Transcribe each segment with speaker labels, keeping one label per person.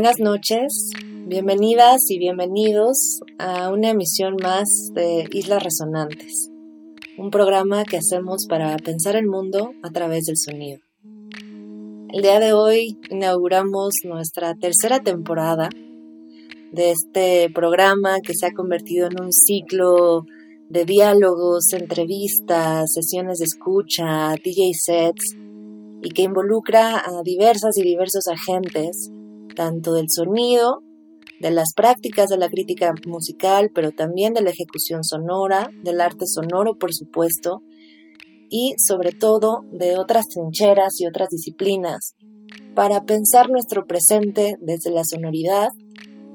Speaker 1: Buenas noches, bienvenidas y bienvenidos a una emisión más de Islas Resonantes, un programa que hacemos para pensar el mundo a través del sonido. El día de hoy inauguramos nuestra tercera temporada de este programa que se ha convertido en un ciclo de diálogos, entrevistas, sesiones de escucha, DJ sets y que involucra a diversas y diversos agentes tanto del sonido, de las prácticas de la crítica musical, pero también de la ejecución sonora, del arte sonoro, por supuesto, y sobre todo de otras trincheras y otras disciplinas, para pensar nuestro presente desde la sonoridad,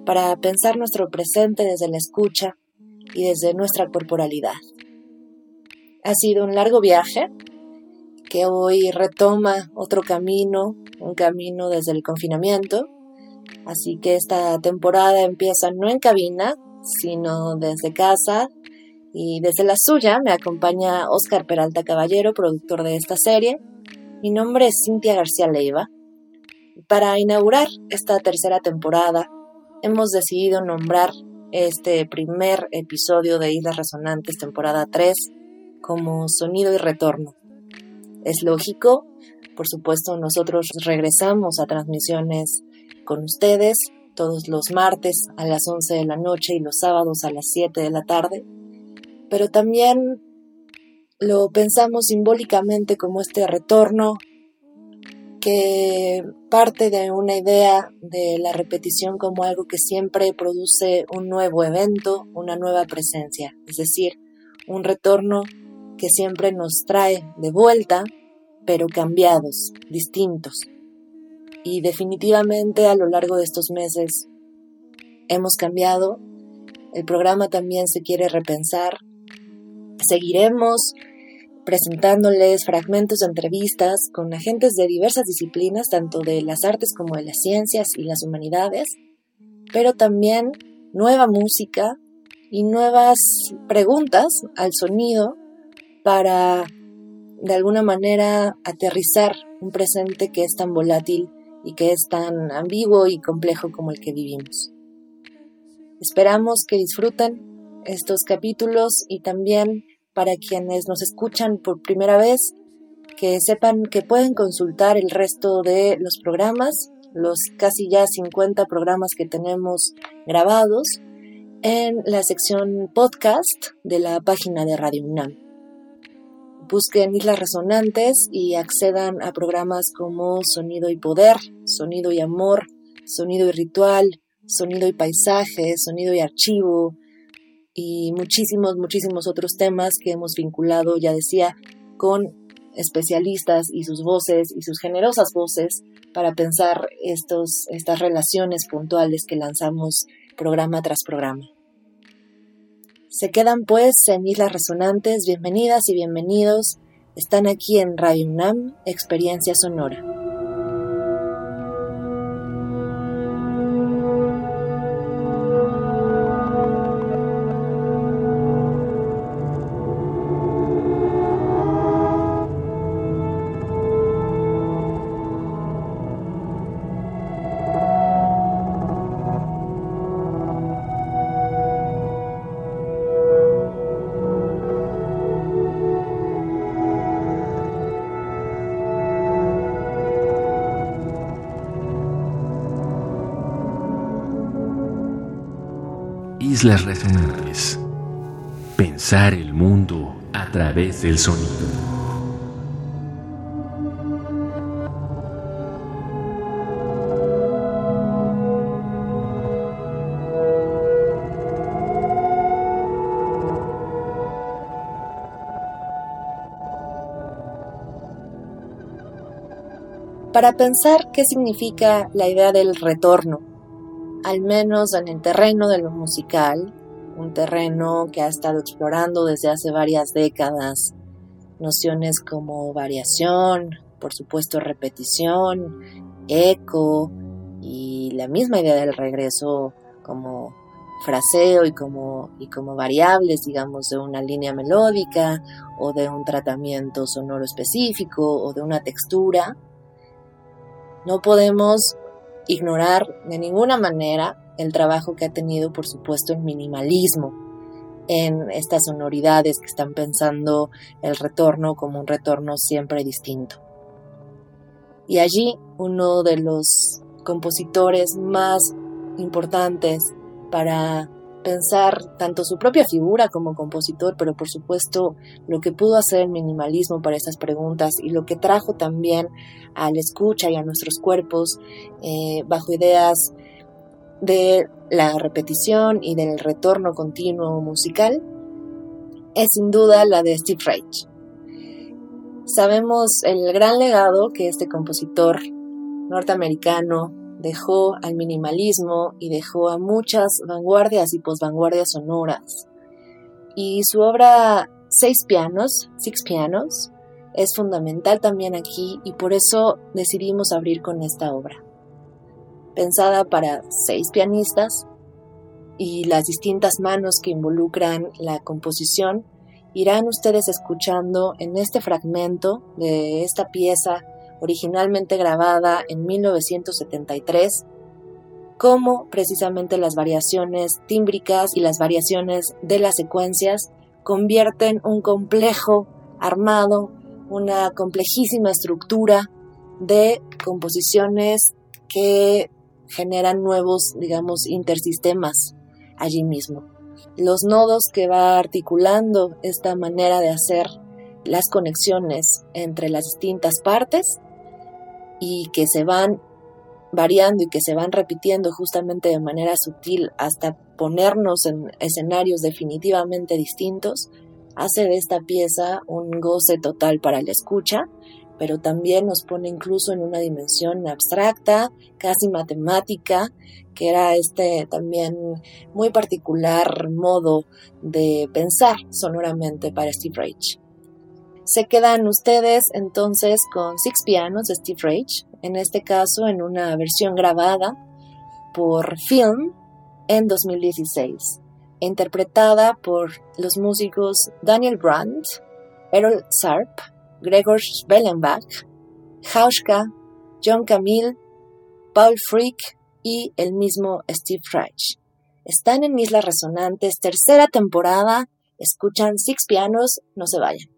Speaker 1: para pensar nuestro presente desde la escucha y desde nuestra corporalidad. Ha sido un largo viaje que hoy retoma otro camino, un camino desde el confinamiento, Así que esta temporada empieza no en cabina, sino desde casa y desde la suya me acompaña Oscar Peralta Caballero, productor de esta serie. Mi nombre es Cintia García Leiva. Para inaugurar esta tercera temporada, hemos decidido nombrar este primer episodio de Islas Resonantes, temporada 3, como Sonido y Retorno. Es lógico, por supuesto, nosotros regresamos a transmisiones con ustedes todos los martes a las 11 de la noche y los sábados a las 7 de la tarde, pero también lo pensamos simbólicamente como este retorno que parte de una idea de la repetición como algo que siempre produce un nuevo evento, una nueva presencia, es decir, un retorno que siempre nos trae de vuelta, pero cambiados, distintos y definitivamente a lo largo de estos meses hemos cambiado. El programa también se quiere repensar. Seguiremos presentándoles fragmentos de entrevistas con agentes de diversas disciplinas, tanto de las artes como de las ciencias y las humanidades, pero también nueva música y nuevas preguntas al sonido para de alguna manera aterrizar un presente que es tan volátil y que es tan ambiguo y complejo como el que vivimos. Esperamos que disfruten estos capítulos y también para quienes nos escuchan por primera vez, que sepan que pueden consultar el resto de los programas, los casi ya 50 programas que tenemos grabados, en la sección podcast de la página de Radio UNAM busquen Islas Resonantes y accedan a programas como Sonido y Poder, Sonido y Amor, Sonido y Ritual, Sonido y Paisaje, Sonido y Archivo y muchísimos, muchísimos otros temas que hemos vinculado, ya decía, con especialistas y sus voces y sus generosas voces para pensar estos, estas relaciones puntuales que lanzamos programa tras programa. Se quedan pues en Islas Resonantes, bienvenidas y bienvenidos. Están aquí en Radio UNAM, Experiencia Sonora.
Speaker 2: Islas Resonantes. Pensar el mundo a través del sonido.
Speaker 1: Para pensar qué significa la idea del retorno al menos en el terreno de lo musical, un terreno que ha estado explorando desde hace varias décadas nociones como variación, por supuesto repetición, eco y la misma idea del regreso como fraseo y como, y como variables, digamos, de una línea melódica o de un tratamiento sonoro específico o de una textura. No podemos ignorar de ninguna manera el trabajo que ha tenido, por supuesto, el minimalismo en estas sonoridades que están pensando el retorno como un retorno siempre distinto. Y allí uno de los compositores más importantes para pensar tanto su propia figura como compositor, pero por supuesto lo que pudo hacer el minimalismo para esas preguntas y lo que trajo también a la escucha y a nuestros cuerpos eh, bajo ideas de la repetición y del retorno continuo musical es sin duda la de Steve Reich. Sabemos el gran legado que este compositor norteamericano dejó al minimalismo y dejó a muchas vanguardias y posvanguardias sonoras. Y su obra Seis pianos, Six Pianos, es fundamental también aquí y por eso decidimos abrir con esta obra pensada para seis pianistas y las distintas manos que involucran la composición, irán ustedes escuchando en este fragmento de esta pieza originalmente grabada en 1973, cómo precisamente las variaciones tímbricas y las variaciones de las secuencias convierten un complejo armado, una complejísima estructura de composiciones que generan nuevos, digamos, intersistemas allí mismo. Los nodos que va articulando esta manera de hacer las conexiones entre las distintas partes y que se van variando y que se van repitiendo justamente de manera sutil hasta ponernos en escenarios definitivamente distintos, hace de esta pieza un goce total para la escucha pero también nos pone incluso en una dimensión abstracta, casi matemática, que era este también muy particular modo de pensar sonoramente para Steve Reich. Se quedan ustedes entonces con Six Pianos de Steve Reich, en este caso en una versión grabada por Film en 2016, interpretada por los músicos Daniel Brandt, Errol Sarp, Gregor Spellenbach, Hauschka, John Camille, Paul Frick y el mismo Steve Reich. Están en Islas Resonantes, tercera temporada. Escuchan Six Pianos, no se vayan.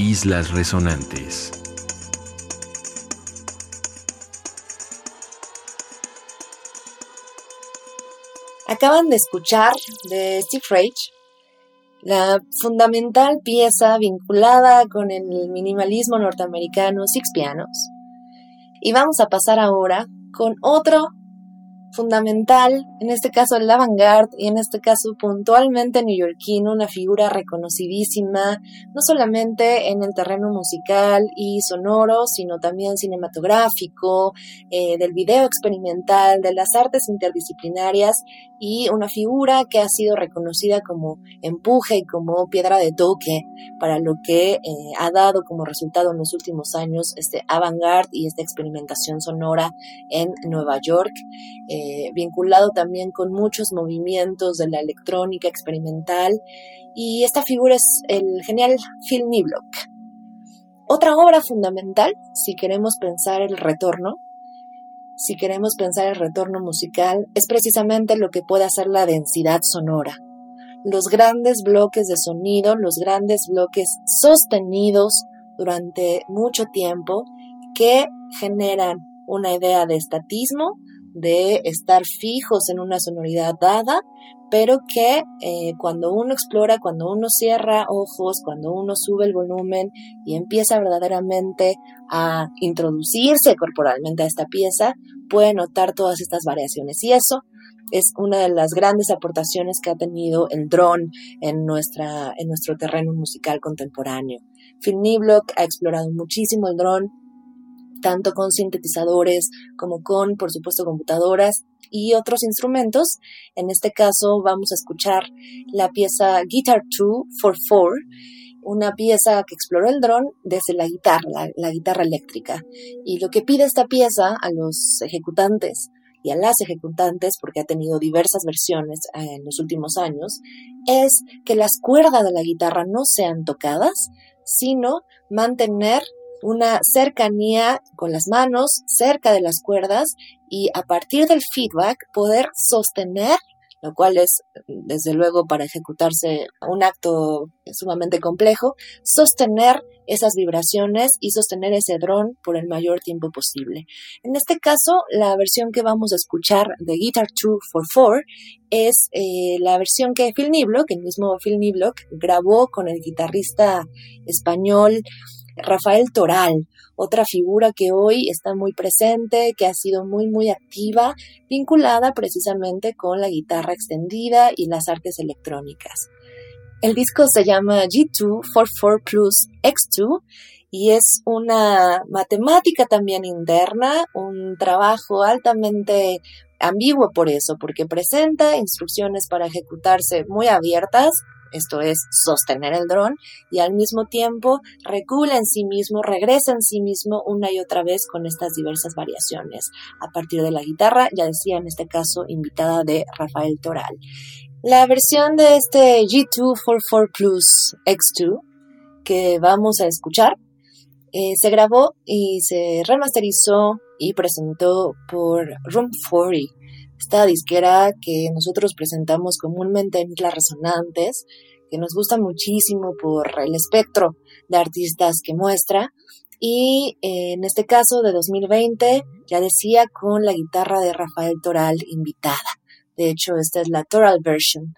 Speaker 2: Islas Resonantes.
Speaker 1: Acaban de escuchar de Steve Reich la fundamental pieza vinculada con el minimalismo norteamericano Six Pianos. Y vamos a pasar ahora con otro fundamental, en este caso el avant-garde y en este caso puntualmente neoyorquino, una figura reconocidísima, no solamente en el terreno musical y sonoro, sino también cinematográfico, eh, del video experimental, de las artes interdisciplinarias y una figura que ha sido reconocida como empuje y como piedra de toque para lo que eh, ha dado como resultado en los últimos años este avant-garde y esta experimentación sonora en Nueva York. Eh, vinculado también con muchos movimientos de la electrónica experimental, y esta figura es el genial Phil Niblock. Otra obra fundamental, si queremos pensar el retorno, si queremos pensar el retorno musical, es precisamente lo que puede hacer la densidad sonora. Los grandes bloques de sonido, los grandes bloques sostenidos durante mucho tiempo que generan una idea de estatismo, de estar fijos en una sonoridad dada, pero que eh, cuando uno explora, cuando uno cierra ojos, cuando uno sube el volumen y empieza verdaderamente a introducirse corporalmente a esta pieza, puede notar todas estas variaciones. Y eso es una de las grandes aportaciones que ha tenido el drone en, en nuestro terreno musical contemporáneo. Phil Niblock ha explorado muchísimo el drone, tanto con sintetizadores como con, por supuesto, computadoras y otros instrumentos. En este caso vamos a escuchar la pieza Guitar 2 for 4, una pieza que exploró el dron desde la guitarra, la, guitarra eléctrica. Y lo que pide esta pieza a los ejecutantes y a las ejecutantes, porque ha tenido diversas versiones eh, en los últimos años, es que las cuerdas de la guitarra no sean tocadas, sino mantener una cercanía con las manos cerca de las cuerdas y a partir del feedback poder sostener, lo cual es desde luego para ejecutarse un acto sumamente complejo, sostener esas vibraciones y sostener ese dron por el mayor tiempo posible. En este caso, la versión que vamos a escuchar de Guitar 2 for 4 es eh, la versión que Phil Niblock, el mismo Phil Niblock, grabó con el guitarrista español Rafael Toral, otra figura que hoy está muy presente, que ha sido muy, muy activa, vinculada precisamente con la guitarra extendida y las artes electrónicas. El disco se llama G244 Plus X2 y es una matemática también interna, un trabajo altamente ambiguo por eso, porque presenta instrucciones para ejecutarse muy abiertas, esto es sostener el dron, y al mismo tiempo recula en sí mismo, regresa en sí mismo una y otra vez con estas diversas variaciones a partir de la guitarra, ya decía en este caso invitada de Rafael Toral. La versión de este G244 Plus X2 que vamos a escuchar eh, se grabó y se remasterizó y presentó por Room 40 esta disquera que nosotros presentamos comúnmente en Islas Resonantes, que nos gusta muchísimo por el espectro de artistas que muestra. Y eh, en este caso de 2020, ya decía, con la guitarra de Rafael Toral invitada. De hecho, esta es la Toral version.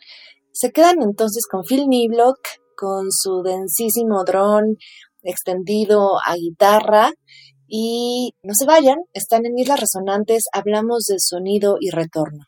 Speaker 1: Se quedan entonces con Phil Niblock, con su densísimo dron extendido a guitarra y no se vayan, están en Islas Resonantes, hablamos de sonido y retorno.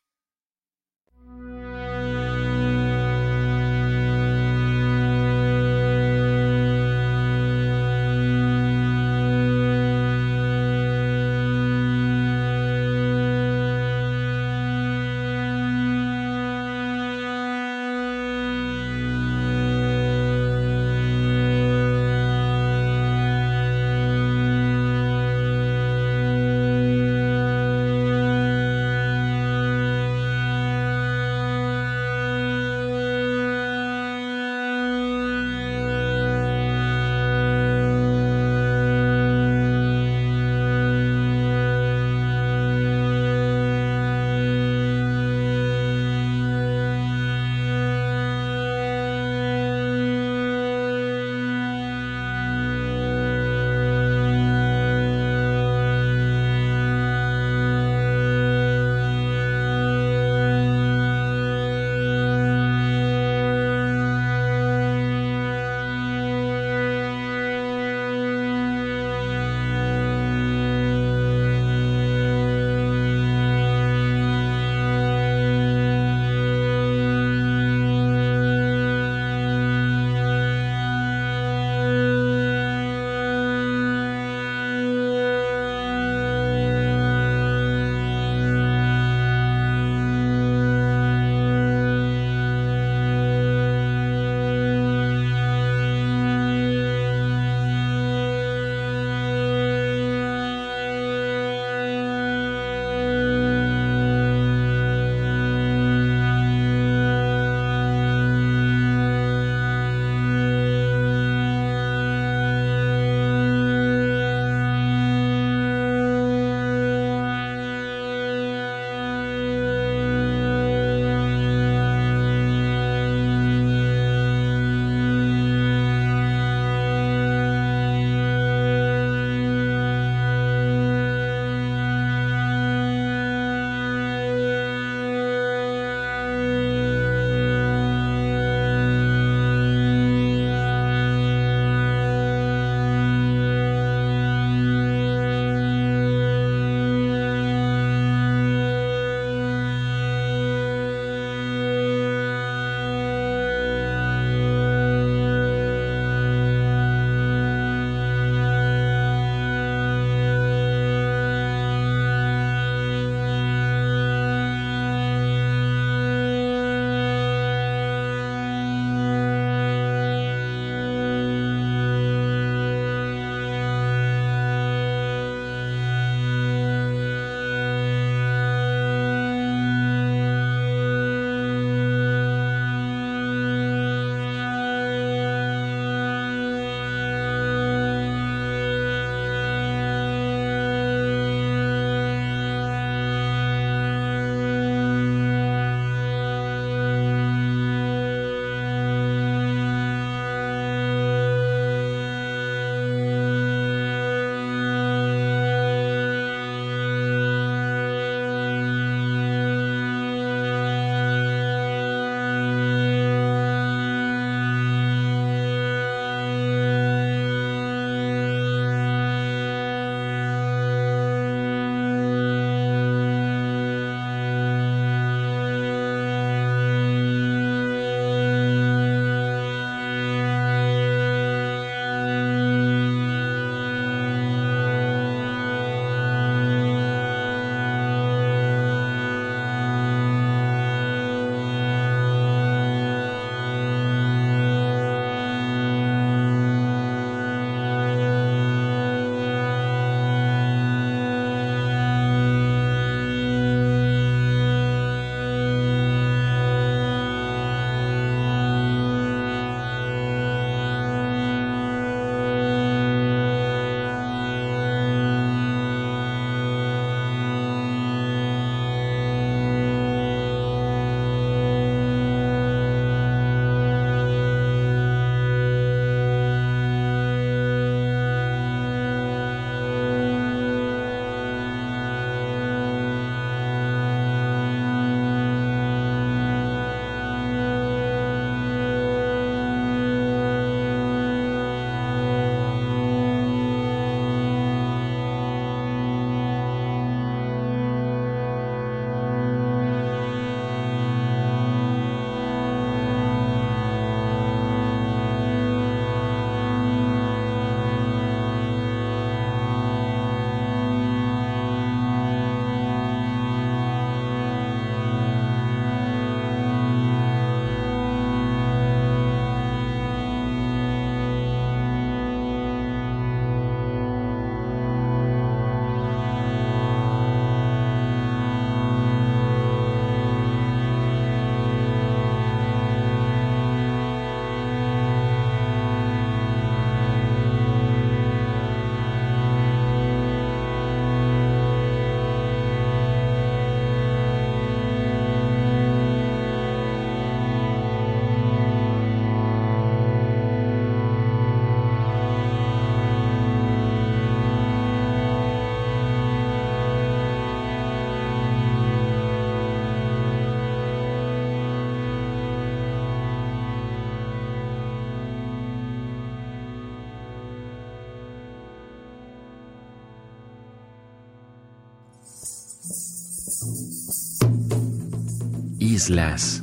Speaker 2: Islas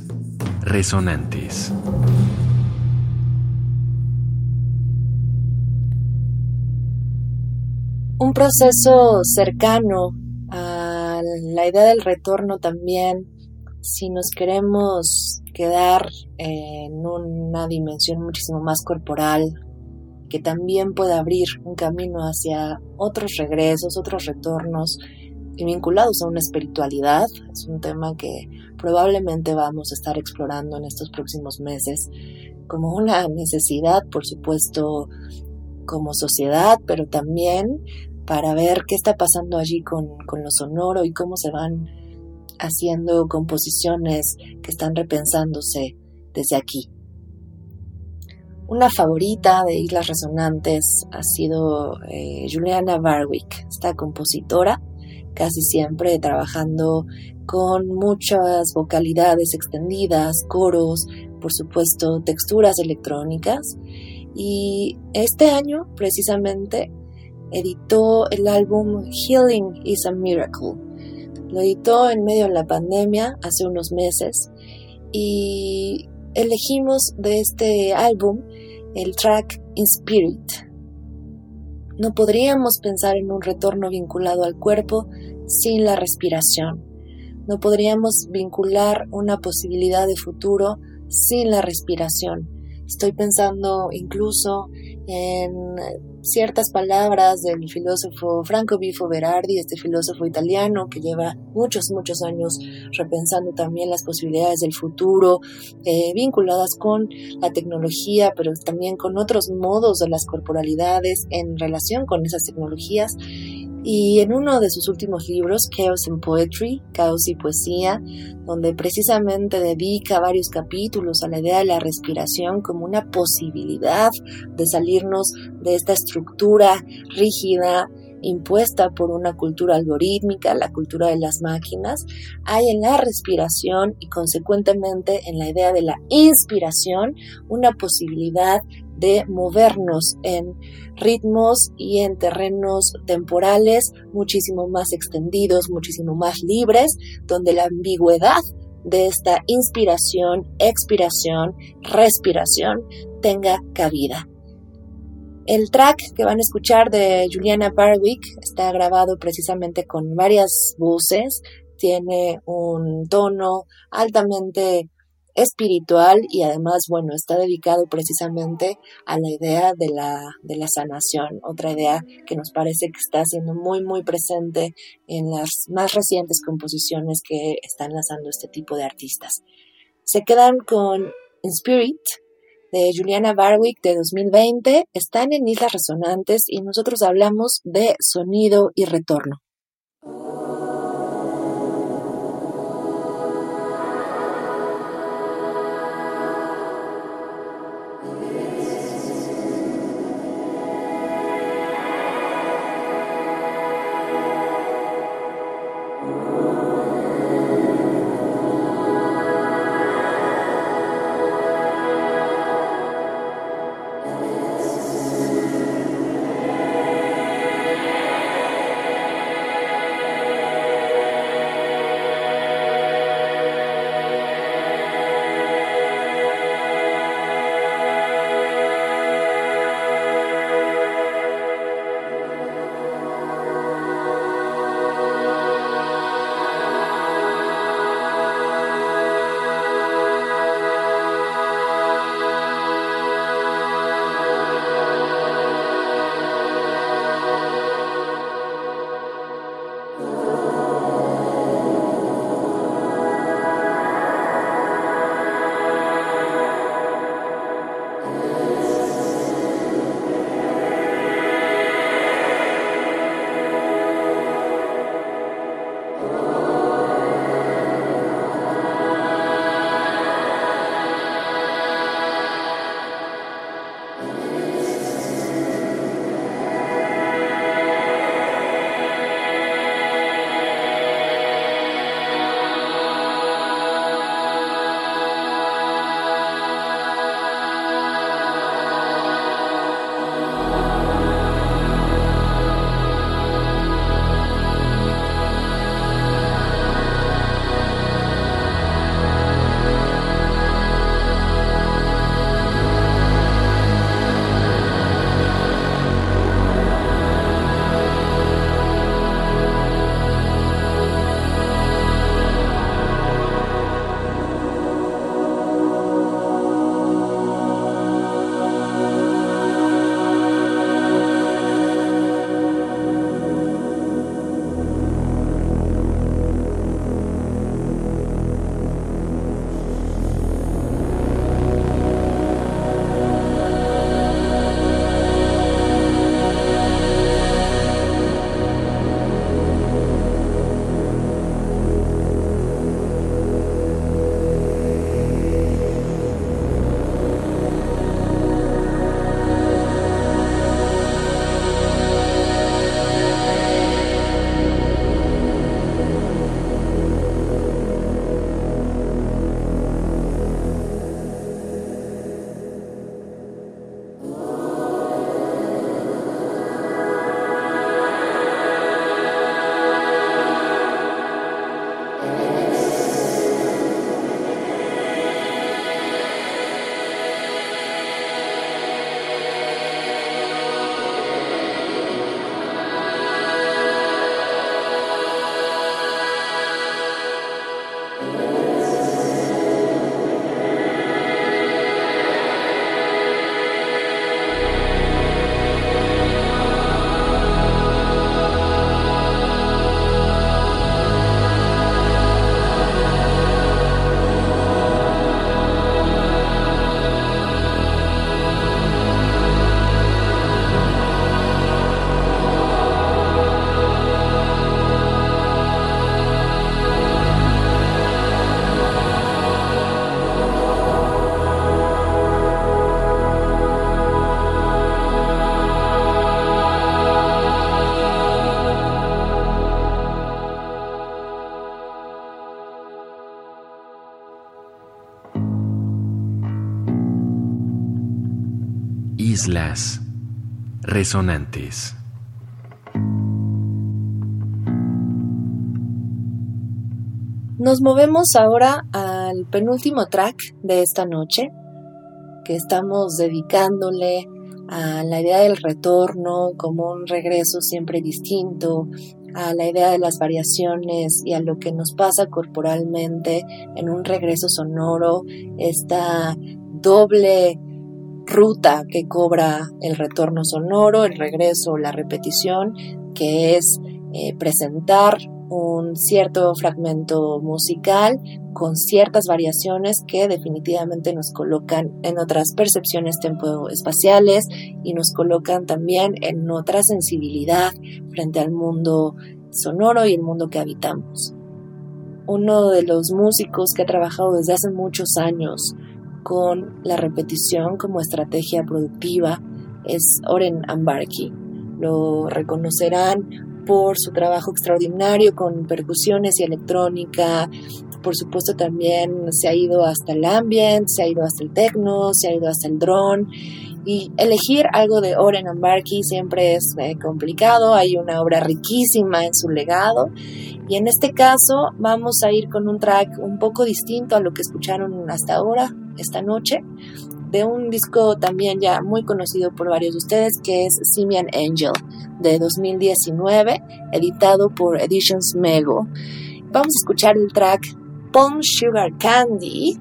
Speaker 2: Resonantes.
Speaker 1: Un proceso cercano a la idea del retorno también, si nos queremos quedar en una dimensión muchísimo más corporal, que también puede abrir un camino hacia otros regresos, otros retornos y vinculados a una espiritualidad. Es un tema que probablemente vamos a estar explorando en estos próximos meses como una necesidad, por supuesto, como sociedad, pero también para ver qué está pasando allí con, con lo sonoro y cómo se van haciendo composiciones que están repensándose desde aquí. Una favorita de Islas Resonantes ha sido eh, Juliana Barwick, esta compositora, casi siempre trabajando con muchas vocalidades extendidas, coros, por supuesto texturas electrónicas. Y este año, precisamente, editó el álbum Healing is a Miracle. Lo editó en medio de la pandemia, hace unos meses, y elegimos de este álbum el track In Spirit. No podríamos pensar en un retorno vinculado al cuerpo sin la respiración. No podríamos vincular una posibilidad de futuro sin la respiración. Estoy pensando incluso en ciertas palabras del filósofo Franco Bifo Berardi, este filósofo italiano que lleva muchos, muchos años repensando también las posibilidades del futuro, eh, vinculadas con la tecnología, pero también con otros modos de las corporalidades en relación con esas tecnologías. Y en uno de sus últimos libros, Chaos in Poetry, Caos y Poesía, donde precisamente dedica varios capítulos a la idea de la respiración como una posibilidad de salirnos de esta estructura rígida impuesta por una cultura algorítmica, la cultura de las máquinas, hay en la respiración y consecuentemente en la idea de la inspiración una posibilidad de movernos en ritmos y en terrenos temporales muchísimo más extendidos, muchísimo más libres, donde la ambigüedad de esta inspiración, expiración, respiración tenga cabida. El track que van a escuchar de Juliana Barwick está grabado precisamente con varias voces, tiene un tono altamente espiritual y además, bueno, está dedicado precisamente a la idea de la, de la sanación, otra idea que nos parece que está siendo muy, muy presente en las más recientes composiciones que están lanzando este tipo de artistas. Se quedan con In Spirit de Juliana Barwick de 2020, están en Islas Resonantes y nosotros hablamos de sonido y retorno.
Speaker 2: Resonantes.
Speaker 1: Nos movemos ahora al penúltimo track de esta noche, que estamos dedicándole a la idea del retorno como un regreso siempre distinto, a la idea de las variaciones y a lo que nos pasa corporalmente en un regreso sonoro, esta doble ruta que cobra el retorno sonoro, el regreso, la repetición, que es eh, presentar un cierto fragmento musical con ciertas variaciones que definitivamente nos colocan en otras percepciones tempoespaciales y nos colocan también en otra sensibilidad frente al mundo sonoro y el mundo que habitamos. Uno de los músicos que ha trabajado desde hace muchos años con la repetición como estrategia productiva es Oren Ambarki. Lo reconocerán por su trabajo extraordinario con percusiones y electrónica. Por supuesto también se ha ido hasta el ambient, se ha ido hasta el techno, se ha ido hasta el drone. Y elegir algo de Oren Ambarki siempre es eh, complicado, hay una obra riquísima en su legado y en este caso vamos a ir con un track un poco distinto a lo que escucharon hasta ahora, esta noche, de un disco también ya muy conocido por varios de ustedes, que es Simian Angel, de 2019, editado por Editions Mego. Vamos a escuchar el track Palm Sugar Candy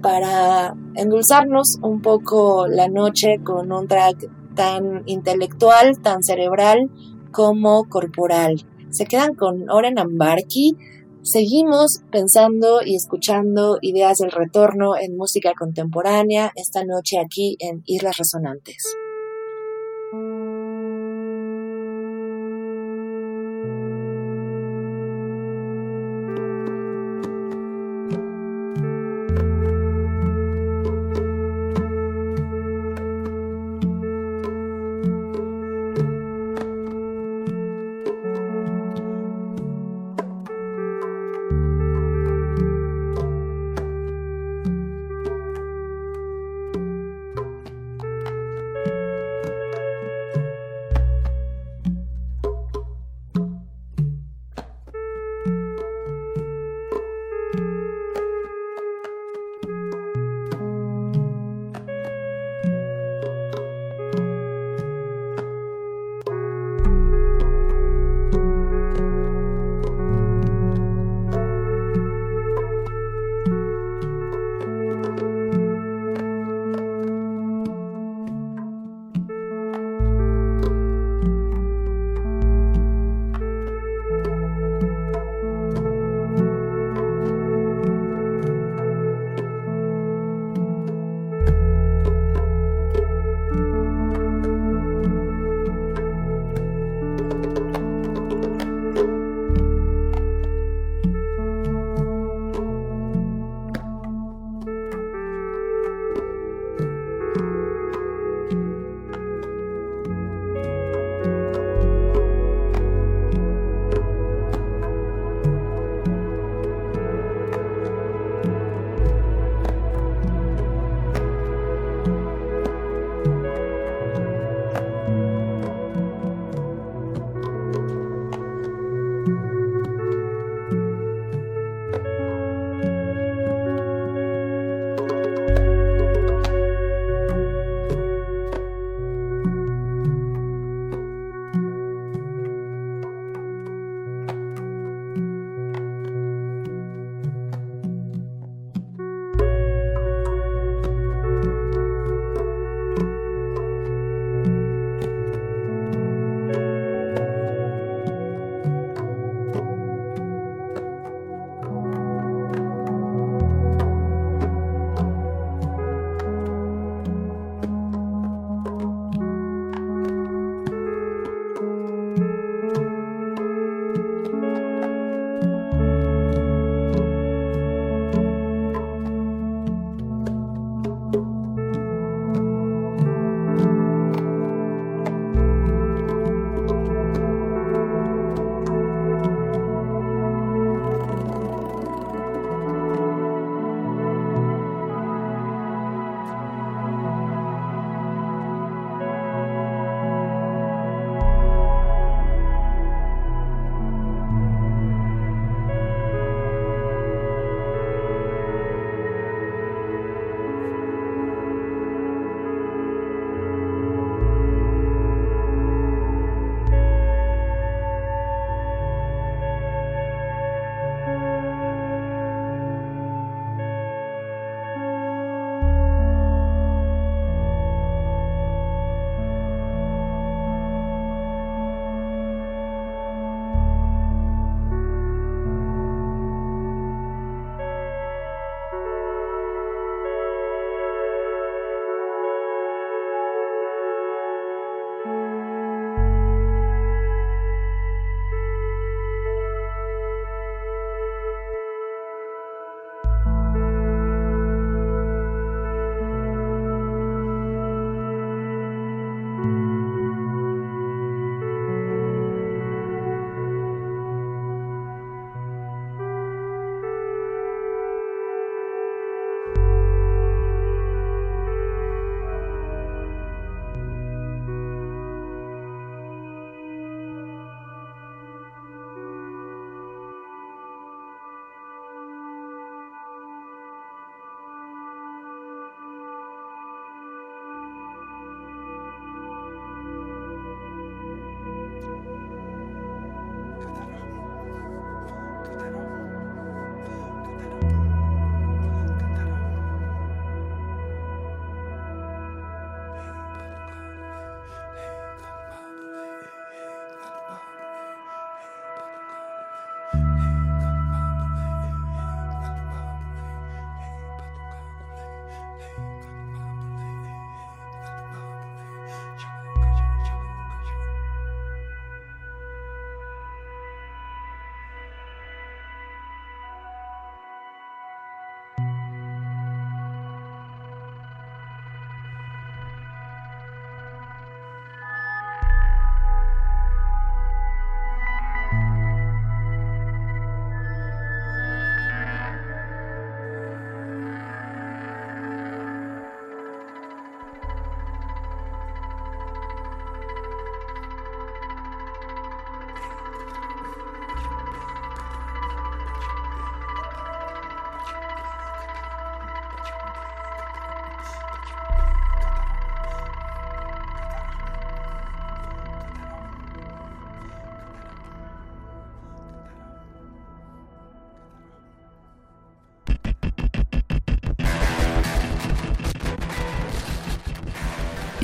Speaker 1: para endulzarnos un poco la noche con un track tan intelectual, tan cerebral como corporal. Se quedan con Oren Ambarki, Seguimos pensando y escuchando ideas del retorno en música contemporánea esta noche aquí en Islas Resonantes.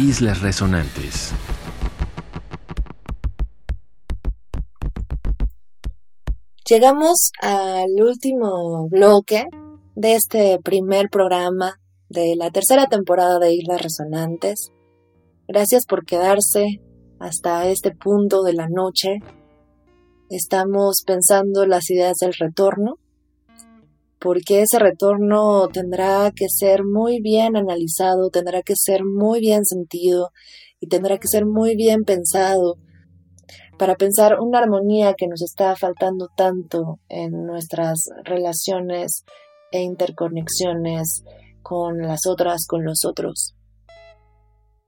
Speaker 2: Islas Resonantes.
Speaker 1: Llegamos al último bloque de este primer programa de la tercera temporada de Islas Resonantes. Gracias por quedarse hasta este punto de la noche. Estamos pensando las ideas del retorno, porque ese retorno tendrá que ser muy bien analizado, tendrá que ser muy bien sentido y tendrá que ser muy bien pensado para pensar una armonía que nos está faltando tanto en nuestras relaciones e interconexiones con las otras, con los otros.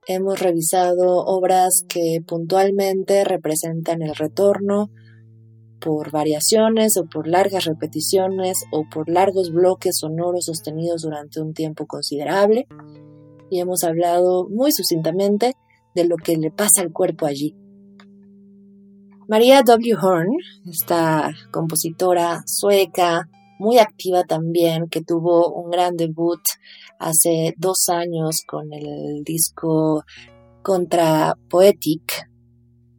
Speaker 1: Hemos revisado obras que puntualmente representan el retorno por variaciones o por largas repeticiones o por largos bloques sonoros sostenidos durante un tiempo considerable y hemos hablado muy sucintamente de lo que le pasa al cuerpo allí. María W. Horn, esta compositora sueca, muy activa también, que tuvo un gran debut hace dos años con el disco Contra Poetic,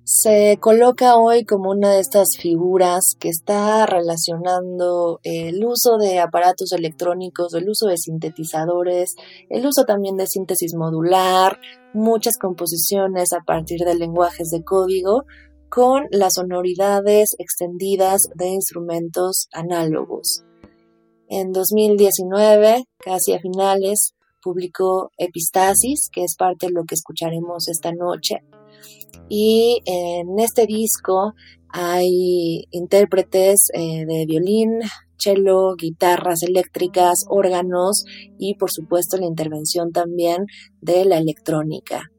Speaker 1: se coloca hoy como una de estas figuras que está relacionando el uso de aparatos electrónicos, el uso de sintetizadores, el uso también de síntesis modular, muchas composiciones a partir de lenguajes de código con las sonoridades extendidas de instrumentos análogos. En 2019, casi a finales, publicó Epistasis, que es parte de lo que escucharemos esta noche. Y en este disco hay intérpretes eh, de violín, cello, guitarras eléctricas, órganos y por supuesto la intervención también de la electrónica.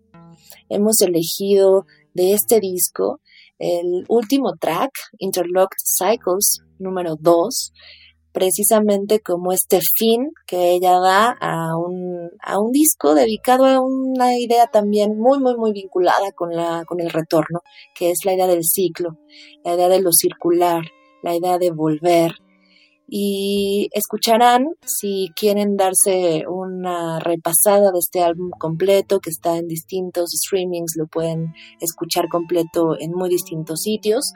Speaker 1: Hemos elegido de este disco el último track, Interlocked Cycles número 2, precisamente como este fin que ella da a un, a un disco dedicado a una idea también muy, muy, muy vinculada con, la, con el retorno, que es la idea del ciclo, la idea de lo circular, la idea de volver, y escucharán si quieren darse una repasada de este álbum completo que está en distintos streamings, lo pueden escuchar completo en muy distintos sitios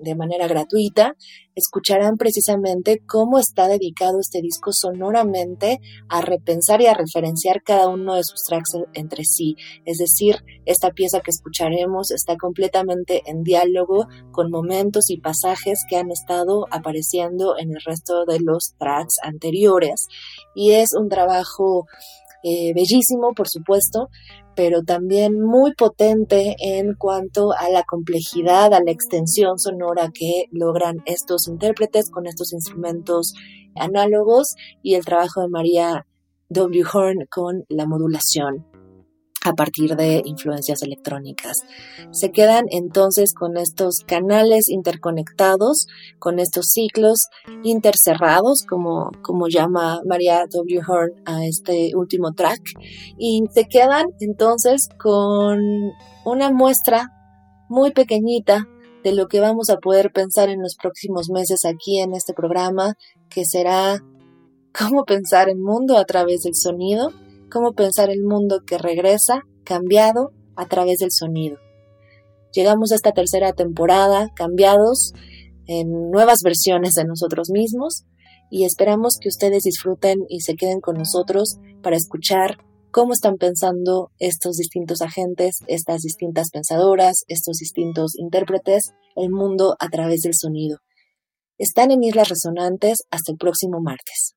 Speaker 1: de manera gratuita, escucharán precisamente cómo está dedicado este disco sonoramente a repensar y a referenciar cada uno de sus tracks entre sí. Es decir, esta pieza que escucharemos está completamente en diálogo con momentos y pasajes que han estado apareciendo en el resto de los tracks anteriores. Y es un trabajo eh, bellísimo, por supuesto, pero también muy potente en cuanto a la complejidad, a la extensión sonora que logran estos intérpretes con estos instrumentos análogos y el trabajo de María W. Horn con la modulación a partir de influencias electrónicas. Se quedan entonces con estos canales interconectados, con estos ciclos intercerrados, como, como llama María W. Horn a este último track, y se quedan entonces con una muestra muy pequeñita de lo que vamos a poder pensar en los próximos meses aquí en este programa, que será cómo pensar el mundo a través del sonido cómo pensar el mundo que regresa cambiado a través del sonido. Llegamos a esta tercera temporada cambiados en nuevas versiones de nosotros mismos y esperamos que ustedes disfruten y se queden con nosotros para escuchar cómo están pensando estos distintos agentes, estas distintas pensadoras, estos distintos intérpretes, el mundo a través del sonido. Están en Islas Resonantes hasta el próximo martes.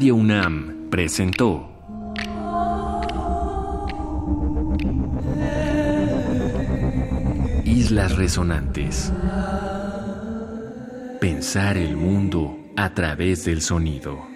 Speaker 2: Radio UNAM presentó Islas Resonantes. Pensar el mundo a través del sonido.